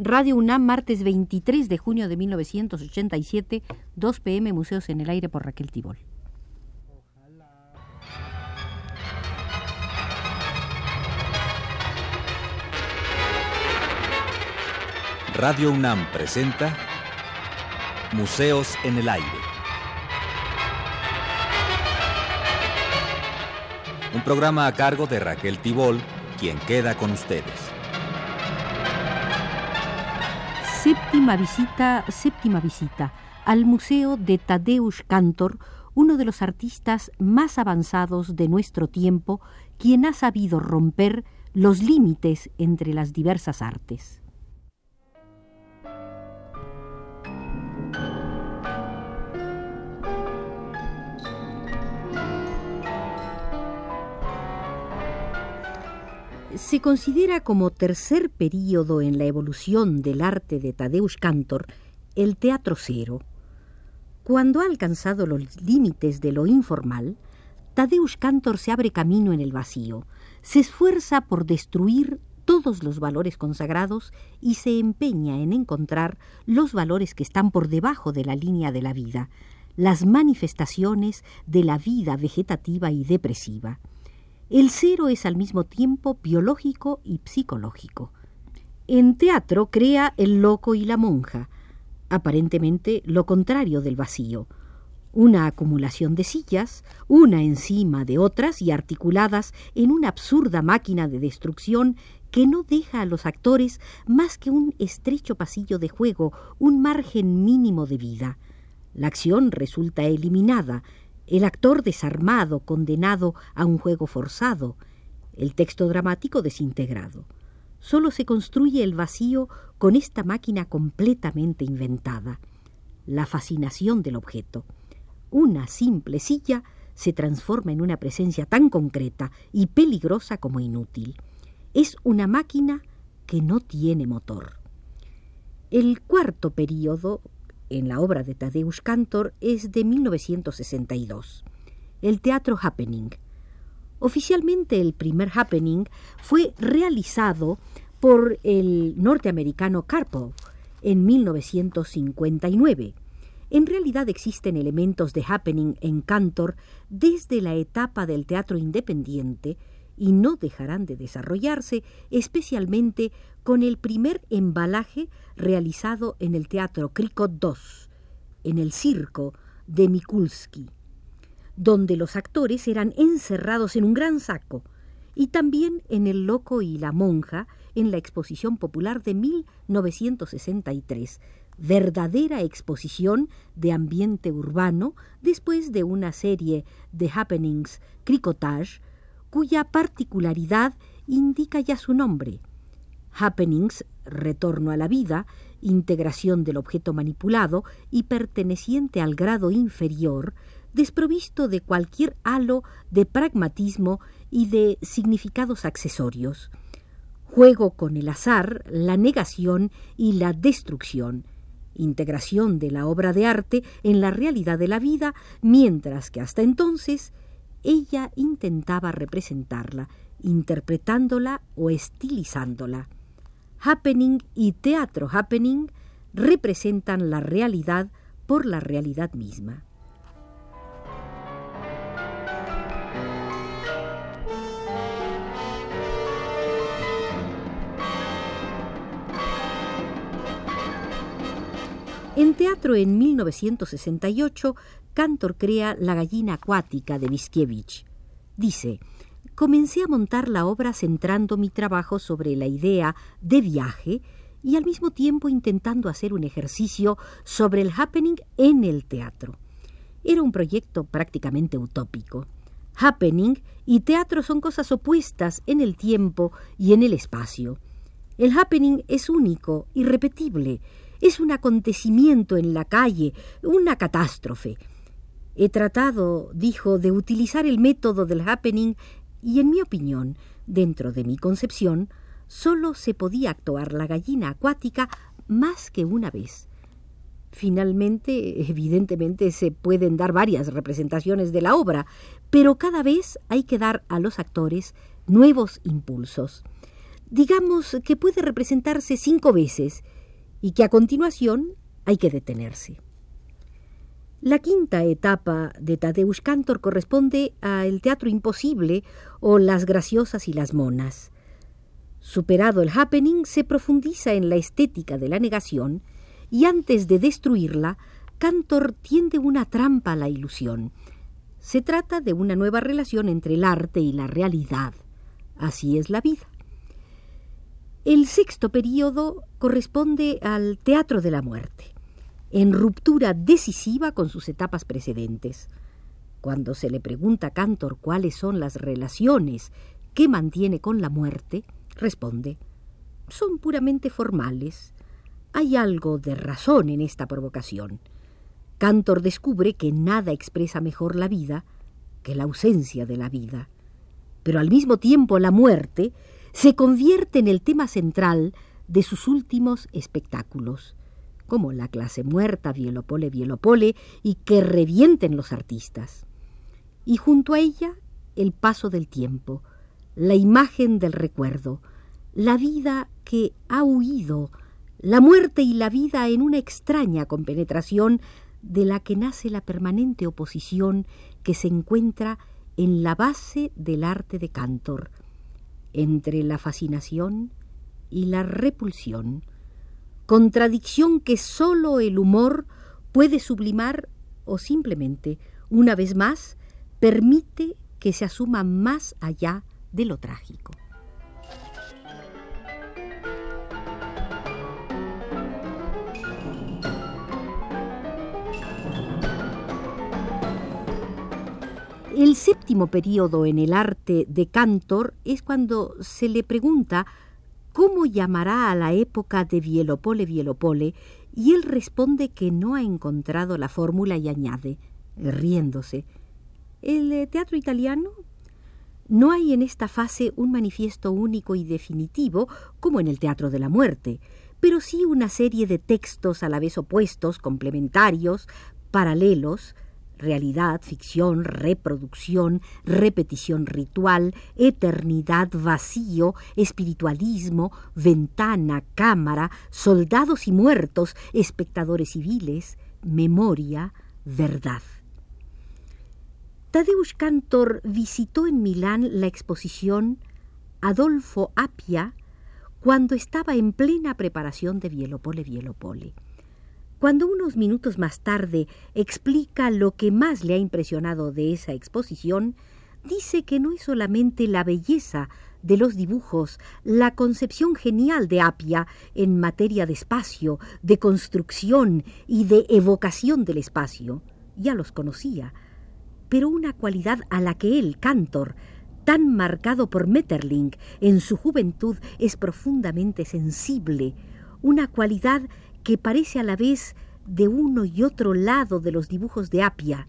Radio UNAM, martes 23 de junio de 1987, 2 pm, Museos en el Aire por Raquel Tibol. Radio UNAM presenta Museos en el Aire. Un programa a cargo de Raquel Tibol, quien queda con ustedes. Séptima visita, séptima visita al Museo de Tadeusz Kantor, uno de los artistas más avanzados de nuestro tiempo, quien ha sabido romper los límites entre las diversas artes. Se considera como tercer período en la evolución del arte de Tadeusz Kantor el teatro cero. Cuando ha alcanzado los límites de lo informal, Tadeusz Kantor se abre camino en el vacío, se esfuerza por destruir todos los valores consagrados y se empeña en encontrar los valores que están por debajo de la línea de la vida, las manifestaciones de la vida vegetativa y depresiva. El cero es al mismo tiempo biológico y psicológico. En teatro crea el loco y la monja, aparentemente lo contrario del vacío, una acumulación de sillas, una encima de otras y articuladas en una absurda máquina de destrucción que no deja a los actores más que un estrecho pasillo de juego, un margen mínimo de vida. La acción resulta eliminada, el actor desarmado, condenado a un juego forzado, el texto dramático desintegrado. Solo se construye el vacío con esta máquina completamente inventada, la fascinación del objeto. Una simple silla se transforma en una presencia tan concreta y peligrosa como inútil. Es una máquina que no tiene motor. El cuarto período en la obra de Tadeusz Kantor es de 1962, el teatro Happening. Oficialmente el primer Happening fue realizado por el norteamericano Karpov en 1959. En realidad existen elementos de happening en Cantor desde la etapa del teatro independiente y no dejarán de desarrollarse, especialmente con el primer embalaje realizado en el Teatro Krikot II, en el circo de Mikulski, donde los actores eran encerrados en un gran saco, y también en El Loco y la Monja, en la Exposición Popular de 1963, verdadera exposición de ambiente urbano después de una serie de happenings cricotage cuya particularidad indica ya su nombre. Happenings, retorno a la vida, integración del objeto manipulado y perteneciente al grado inferior, desprovisto de cualquier halo de pragmatismo y de significados accesorios. Juego con el azar, la negación y la destrucción, integración de la obra de arte en la realidad de la vida, mientras que hasta entonces ella intentaba representarla, interpretándola o estilizándola. Happening y teatro happening representan la realidad por la realidad misma. En teatro en 1968, Cantor crea La gallina acuática de Mickiewicz. Dice, comencé a montar la obra centrando mi trabajo sobre la idea de viaje y al mismo tiempo intentando hacer un ejercicio sobre el happening en el teatro. Era un proyecto prácticamente utópico. Happening y teatro son cosas opuestas en el tiempo y en el espacio. El happening es único, irrepetible, es un acontecimiento en la calle, una catástrofe. He tratado, dijo, de utilizar el método del happening y, en mi opinión, dentro de mi concepción, solo se podía actuar la gallina acuática más que una vez. Finalmente, evidentemente, se pueden dar varias representaciones de la obra, pero cada vez hay que dar a los actores nuevos impulsos. Digamos que puede representarse cinco veces y que a continuación hay que detenerse. La quinta etapa de Tadeusz Cantor corresponde al teatro imposible o las graciosas y las monas. Superado el happening, se profundiza en la estética de la negación y antes de destruirla, Cantor tiende una trampa a la ilusión. Se trata de una nueva relación entre el arte y la realidad. Así es la vida. El sexto período corresponde al teatro de la muerte en ruptura decisiva con sus etapas precedentes. Cuando se le pregunta a Cantor cuáles son las relaciones que mantiene con la muerte, responde son puramente formales. Hay algo de razón en esta provocación. Cantor descubre que nada expresa mejor la vida que la ausencia de la vida. Pero al mismo tiempo la muerte se convierte en el tema central de sus últimos espectáculos como la clase muerta, Vielopole, Vielopole, y que revienten los artistas. Y junto a ella, el paso del tiempo, la imagen del recuerdo, la vida que ha huido, la muerte y la vida en una extraña compenetración de la que nace la permanente oposición que se encuentra en la base del arte de Cantor, entre la fascinación y la repulsión, contradicción que sólo el humor puede sublimar o simplemente, una vez más, permite que se asuma más allá de lo trágico. El séptimo periodo en el arte de Cantor es cuando se le pregunta cómo llamará a la época de Vielopole Vielopole, y él responde que no ha encontrado la fórmula y añade, riéndose, ¿el eh, teatro italiano? No hay en esta fase un manifiesto único y definitivo como en el teatro de la muerte, pero sí una serie de textos a la vez opuestos, complementarios, paralelos, realidad, ficción, reproducción, repetición ritual, eternidad, vacío, espiritualismo, ventana, cámara, soldados y muertos, espectadores civiles, memoria, verdad. Tadeusz Cantor visitó en Milán la exposición Adolfo Appia cuando estaba en plena preparación de Vielopole Vielopole. Cuando unos minutos más tarde explica lo que más le ha impresionado de esa exposición, dice que no es solamente la belleza de los dibujos, la concepción genial de Apia en materia de espacio, de construcción y de evocación del espacio, ya los conocía, pero una cualidad a la que él, Cantor, tan marcado por Metterling en su juventud, es profundamente sensible, una cualidad que parece a la vez de uno y otro lado de los dibujos de Apia,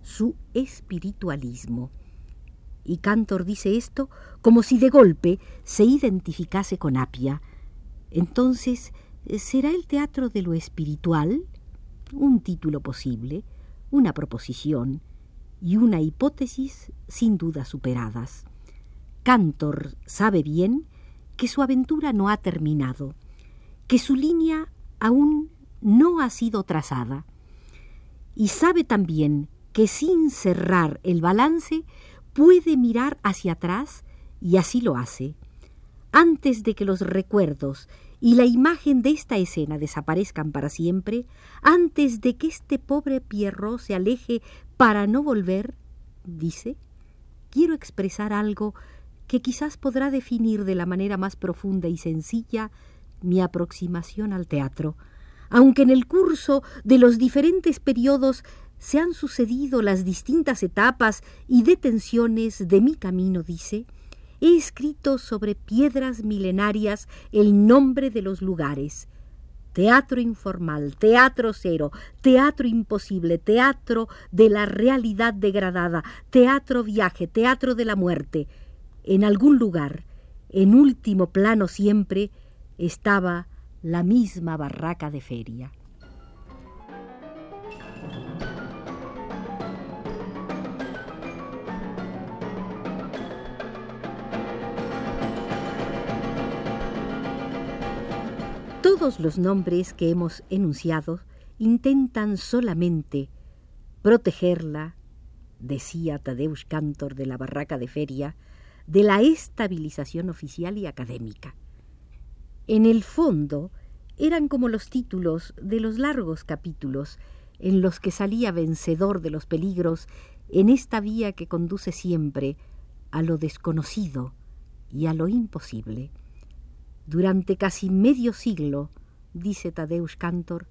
su espiritualismo. Y Cantor dice esto como si de golpe se identificase con Apia. Entonces, ¿será el teatro de lo espiritual? Un título posible, una proposición y una hipótesis sin duda superadas. Cantor sabe bien que su aventura no ha terminado, que su línea aún no ha sido trazada. Y sabe también que sin cerrar el balance puede mirar hacia atrás y así lo hace. Antes de que los recuerdos y la imagen de esta escena desaparezcan para siempre, antes de que este pobre Pierrot se aleje para no volver, dice, quiero expresar algo que quizás podrá definir de la manera más profunda y sencilla mi aproximación al teatro, aunque en el curso de los diferentes periodos se han sucedido las distintas etapas y detenciones de mi camino, dice, he escrito sobre piedras milenarias el nombre de los lugares. Teatro informal, teatro cero, teatro imposible, teatro de la realidad degradada, teatro viaje, teatro de la muerte. En algún lugar, en último plano siempre, estaba la misma barraca de feria. Todos los nombres que hemos enunciado intentan solamente protegerla, decía Tadeusz Cantor de la barraca de feria, de la estabilización oficial y académica. En el fondo, eran como los títulos de los largos capítulos en los que salía vencedor de los peligros en esta vía que conduce siempre a lo desconocido y a lo imposible. Durante casi medio siglo, dice Tadeusz Cantor,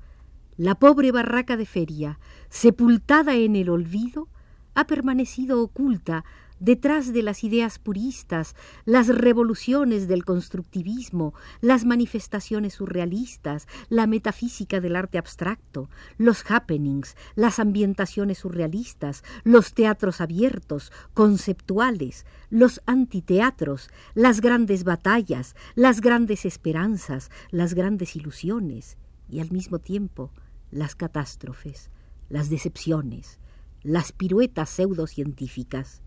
la pobre barraca de feria, sepultada en el olvido, ha permanecido oculta detrás de las ideas puristas, las revoluciones del constructivismo, las manifestaciones surrealistas, la metafísica del arte abstracto, los happenings, las ambientaciones surrealistas, los teatros abiertos, conceptuales, los antiteatros, las grandes batallas, las grandes esperanzas, las grandes ilusiones y al mismo tiempo las catástrofes, las decepciones, las piruetas pseudocientíficas.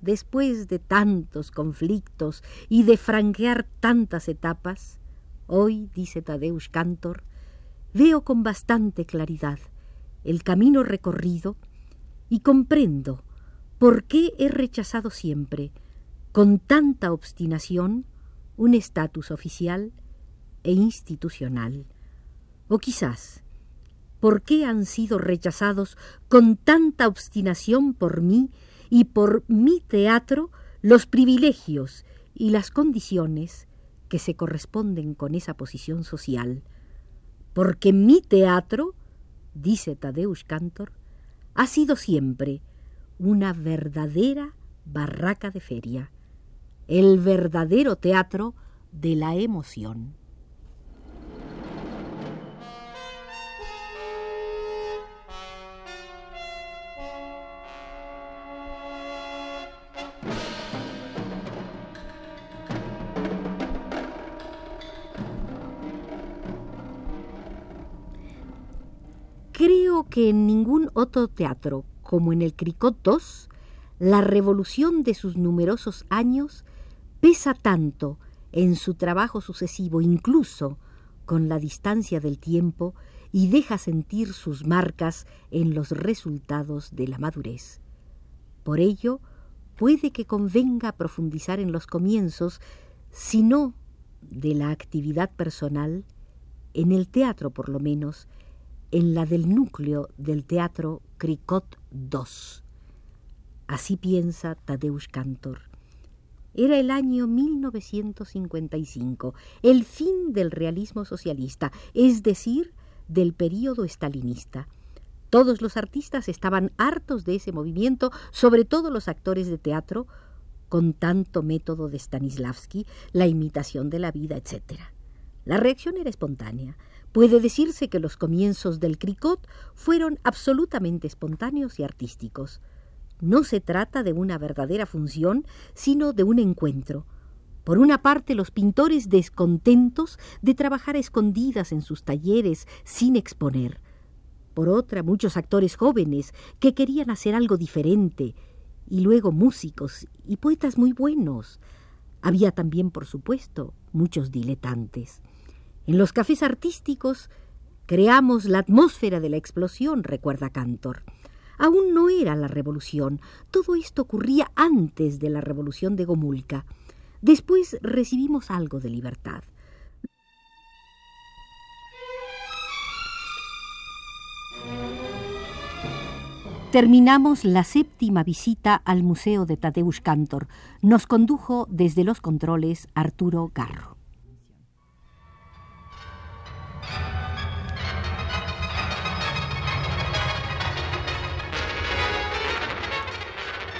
Después de tantos conflictos y de franquear tantas etapas, hoy, dice Tadeusz Cantor, veo con bastante claridad el camino recorrido y comprendo por qué he rechazado siempre, con tanta obstinación, un estatus oficial e institucional. O quizás ¿Por qué han sido rechazados con tanta obstinación por mí y por mi teatro los privilegios y las condiciones que se corresponden con esa posición social? Porque mi teatro, dice Tadeusz Cantor, ha sido siempre una verdadera barraca de feria, el verdadero teatro de la emoción. Que en ningún otro teatro, como en el Cricot II, la revolución de sus numerosos años pesa tanto en su trabajo sucesivo, incluso con la distancia del tiempo, y deja sentir sus marcas en los resultados de la madurez. Por ello, puede que convenga profundizar en los comienzos, si no de la actividad personal, en el teatro por lo menos, en la del núcleo del teatro Cricot II. Así piensa Tadeusz Cantor. Era el año 1955, el fin del realismo socialista, es decir, del período estalinista. Todos los artistas estaban hartos de ese movimiento, sobre todo los actores de teatro, con tanto método de Stanislavski, la imitación de la vida, etc. La reacción era espontánea. Puede decirse que los comienzos del cricot fueron absolutamente espontáneos y artísticos. No se trata de una verdadera función, sino de un encuentro. Por una parte, los pintores descontentos de trabajar escondidas en sus talleres sin exponer. Por otra, muchos actores jóvenes que querían hacer algo diferente. Y luego músicos y poetas muy buenos. Había también, por supuesto, muchos diletantes. En los cafés artísticos creamos la atmósfera de la explosión, recuerda Cantor. Aún no era la revolución, todo esto ocurría antes de la revolución de Gomulka. Después recibimos algo de libertad. Terminamos la séptima visita al Museo de Tadeusz Cantor. Nos condujo desde los controles Arturo Garro.